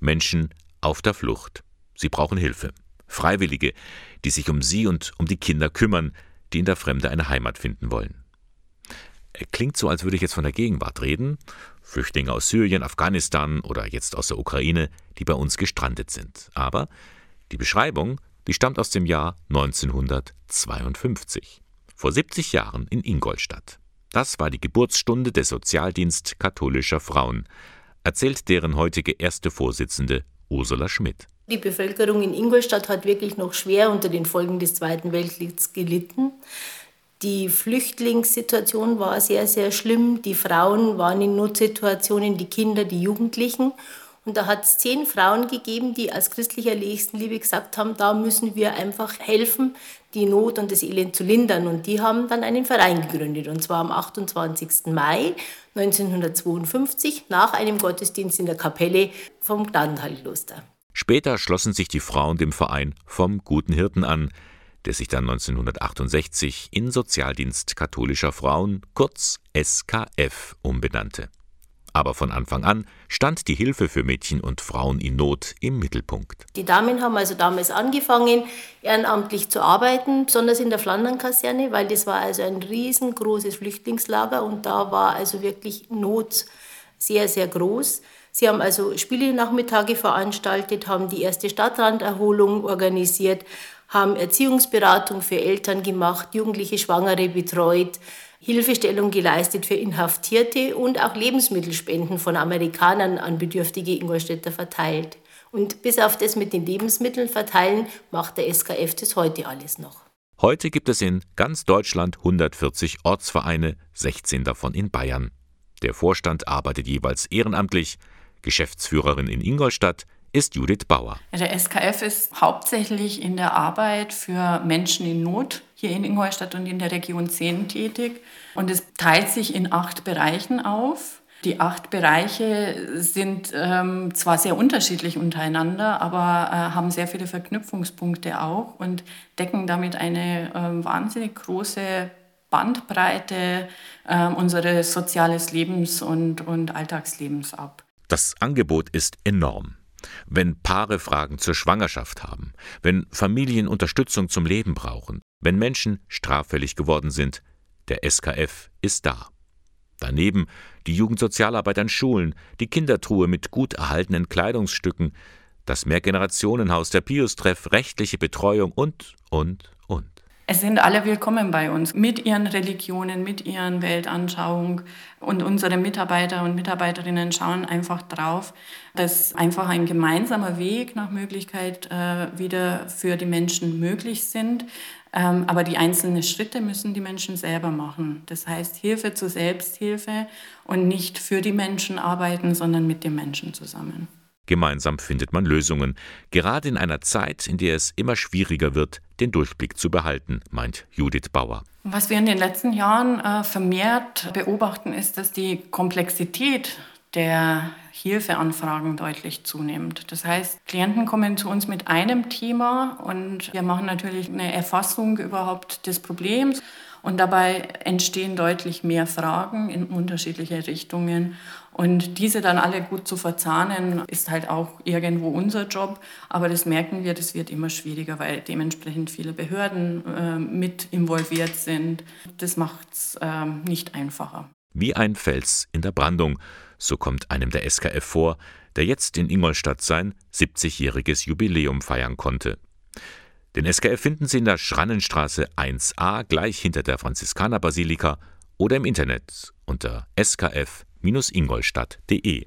Menschen auf der Flucht. Sie brauchen Hilfe. Freiwillige, die sich um sie und um die Kinder kümmern, die in der Fremde eine Heimat finden wollen. Klingt so, als würde ich jetzt von der Gegenwart reden. Flüchtlinge aus Syrien, Afghanistan oder jetzt aus der Ukraine, die bei uns gestrandet sind. Aber die Beschreibung, die stammt aus dem Jahr 1952, vor 70 Jahren in Ingolstadt. Das war die Geburtsstunde des Sozialdienst katholischer Frauen, erzählt deren heutige erste Vorsitzende Ursula Schmidt. Die Bevölkerung in Ingolstadt hat wirklich noch schwer unter den Folgen des Zweiten Weltkriegs gelitten. Die Flüchtlingssituation war sehr, sehr schlimm. Die Frauen waren in Notsituationen, die Kinder, die Jugendlichen. Und da hat es zehn Frauen gegeben, die als christlicher Nächstenliebe gesagt haben, da müssen wir einfach helfen, die Not und das Elend zu lindern. Und die haben dann einen Verein gegründet, und zwar am 28. Mai 1952 nach einem Gottesdienst in der Kapelle vom Gnadentalkloster. Später schlossen sich die Frauen dem Verein vom Guten Hirten an, der sich dann 1968 in Sozialdienst katholischer Frauen, kurz SKF, umbenannte. Aber von Anfang an stand die Hilfe für Mädchen und Frauen in Not im Mittelpunkt. Die Damen haben also damals angefangen, ehrenamtlich zu arbeiten, besonders in der Flandern-Kaserne, weil das war also ein riesengroßes Flüchtlingslager und da war also wirklich Not sehr, sehr groß. Sie haben also Spiele-Nachmittage veranstaltet, haben die erste Stadtranderholung organisiert, haben Erziehungsberatung für Eltern gemacht, jugendliche Schwangere betreut, Hilfestellung geleistet für Inhaftierte und auch Lebensmittelspenden von Amerikanern an bedürftige Ingolstädter verteilt. Und bis auf das mit den Lebensmitteln verteilen, macht der SKF das heute alles noch. Heute gibt es in ganz Deutschland 140 Ortsvereine, 16 davon in Bayern. Der Vorstand arbeitet jeweils ehrenamtlich. Geschäftsführerin in Ingolstadt ist Judith Bauer. Der SKF ist hauptsächlich in der Arbeit für Menschen in Not hier in Ingolstadt und in der Region 10 tätig. Und es teilt sich in acht Bereichen auf. Die acht Bereiche sind ähm, zwar sehr unterschiedlich untereinander, aber äh, haben sehr viele Verknüpfungspunkte auch und decken damit eine äh, wahnsinnig große Bandbreite äh, unseres soziales Lebens und, und Alltagslebens ab. Das Angebot ist enorm. Wenn Paare Fragen zur Schwangerschaft haben, wenn Familien Unterstützung zum Leben brauchen, wenn Menschen straffällig geworden sind, der SKF ist da. Daneben die Jugendsozialarbeit an Schulen, die Kindertruhe mit gut erhaltenen Kleidungsstücken, das Mehrgenerationenhaus, der Pius-Treff, rechtliche Betreuung und, und, und. Es sind alle willkommen bei uns mit ihren Religionen, mit ihren Weltanschauungen. Und unsere Mitarbeiter und Mitarbeiterinnen schauen einfach drauf, dass einfach ein gemeinsamer Weg nach Möglichkeit äh, wieder für die Menschen möglich sind. Ähm, aber die einzelnen Schritte müssen die Menschen selber machen. Das heißt Hilfe zur Selbsthilfe und nicht für die Menschen arbeiten, sondern mit den Menschen zusammen. Gemeinsam findet man Lösungen, gerade in einer Zeit, in der es immer schwieriger wird, den Durchblick zu behalten, meint Judith Bauer. Was wir in den letzten Jahren äh, vermehrt beobachten, ist, dass die Komplexität der Hilfeanfragen deutlich zunimmt. Das heißt, Klienten kommen zu uns mit einem Thema und wir machen natürlich eine Erfassung überhaupt des Problems und dabei entstehen deutlich mehr Fragen in unterschiedliche Richtungen. Und diese dann alle gut zu verzahnen, ist halt auch irgendwo unser Job. Aber das merken wir, das wird immer schwieriger, weil dementsprechend viele Behörden äh, mit involviert sind. Das macht es äh, nicht einfacher. Wie ein Fels in der Brandung, so kommt einem der SKF vor, der jetzt in Ingolstadt sein 70-jähriges Jubiläum feiern konnte. Den SKF finden Sie in der Schrannenstraße 1a gleich hinter der Franziskanerbasilika oder im Internet unter skf-ingolstadt.de.